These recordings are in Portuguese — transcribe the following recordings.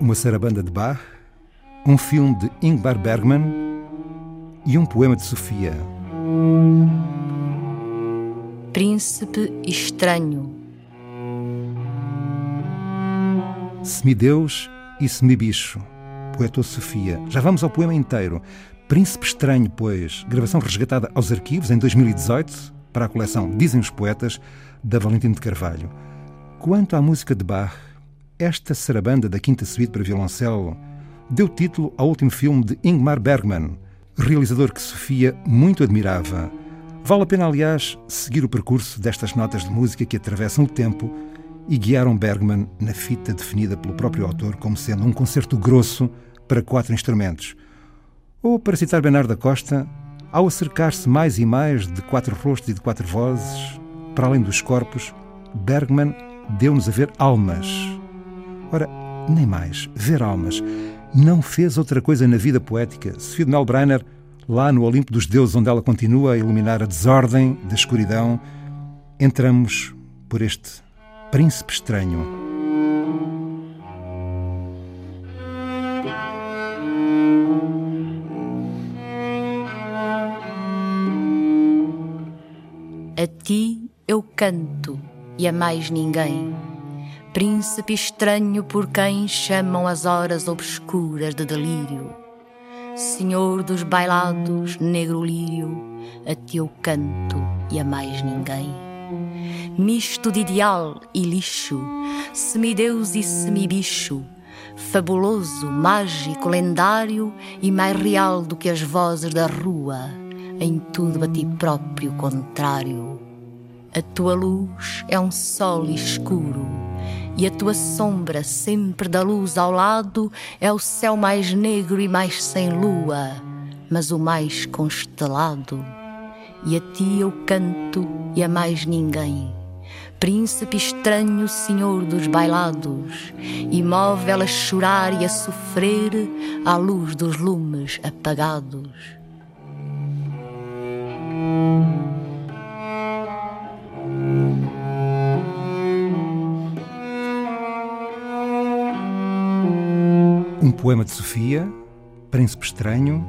uma sarabanda de Bach, um filme de Ingmar Bergman e um poema de Sofia. Príncipe Estranho. Semideus e semibicho, poetou Sofia. Já vamos ao poema inteiro. Príncipe Estranho, pois, gravação resgatada aos arquivos em 2018 para a coleção Dizem os Poetas, da Valentim de Carvalho. Quanto à música de Bach, esta sarabanda da Quinta Suíte para violoncelo deu título ao último filme de Ingmar Bergman, realizador que Sofia muito admirava. Vale a pena, aliás, seguir o percurso destas notas de música que atravessam o tempo e guiaram Bergman na fita definida pelo próprio autor como sendo um concerto grosso para quatro instrumentos. Ou, para citar Bernardo da Costa, ao acercar-se mais e mais de quatro rostos e de quatro vozes, para além dos corpos, Bergman deu-nos a ver almas. Ora, nem mais, ver almas. Não fez outra coisa na vida poética. Sofia de Melbrenner, lá no Olimpo dos Deuses, onde ela continua a iluminar a desordem da escuridão, entramos por este príncipe estranho. A ti eu canto e a mais ninguém príncipe estranho por quem chamam as horas obscuras de delírio. Senhor dos bailados, negro lírio, a ti eu canto e a mais ninguém. Misto de ideal e lixo, semideus e semibicho, fabuloso, mágico, lendário e mais real do que as vozes da rua, em tudo a ti próprio contrário. A tua luz é um sol escuro e a tua sombra, sempre da luz ao lado, é o céu mais negro e mais sem lua, mas o mais constelado. E a ti eu canto e a mais ninguém. Príncipe estranho, senhor dos bailados, imóvel a chorar e a sofrer à luz dos lumes apagados. Um poema de Sofia, Príncipe Estranho,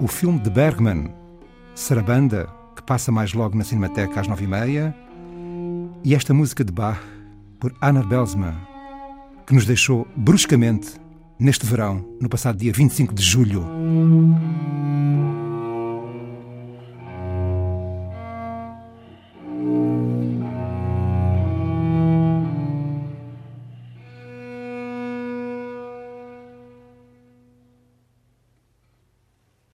o filme de Bergman, Sarabanda, que passa mais logo na Cinemateca às nove e meia, e esta música de Bach, por Anna Belsma, que nos deixou bruscamente neste verão, no passado dia 25 de julho.